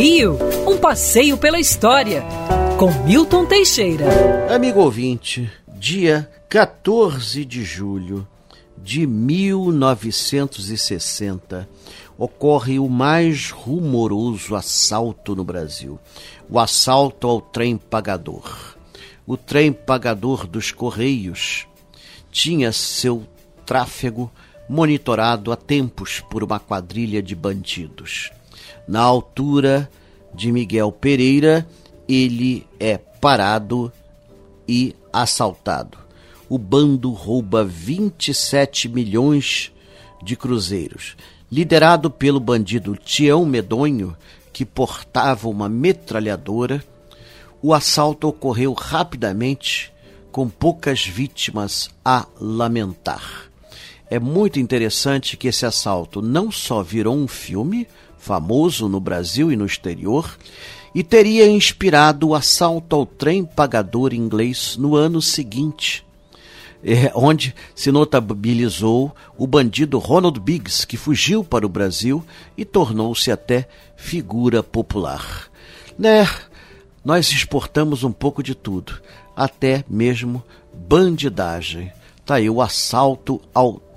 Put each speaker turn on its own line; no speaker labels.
Rio, um passeio pela história, com Milton Teixeira.
Amigo ouvinte, dia 14 de julho de 1960 ocorre o mais rumoroso assalto no Brasil: o assalto ao trem pagador. O trem pagador dos Correios tinha seu tráfego monitorado há tempos por uma quadrilha de bandidos. Na altura de Miguel Pereira, ele é parado e assaltado. O bando rouba 27 milhões de cruzeiros. Liderado pelo bandido Tião Medonho, que portava uma metralhadora, o assalto ocorreu rapidamente, com poucas vítimas a lamentar. É muito interessante que esse assalto não só virou um filme, famoso no Brasil e no exterior, e teria inspirado o assalto ao trem pagador inglês no ano seguinte, é, onde se notabilizou o bandido Ronald Biggs, que fugiu para o Brasil e tornou-se até figura popular. Né? Nós exportamos um pouco de tudo, até mesmo bandidagem. Tá aí o assalto ao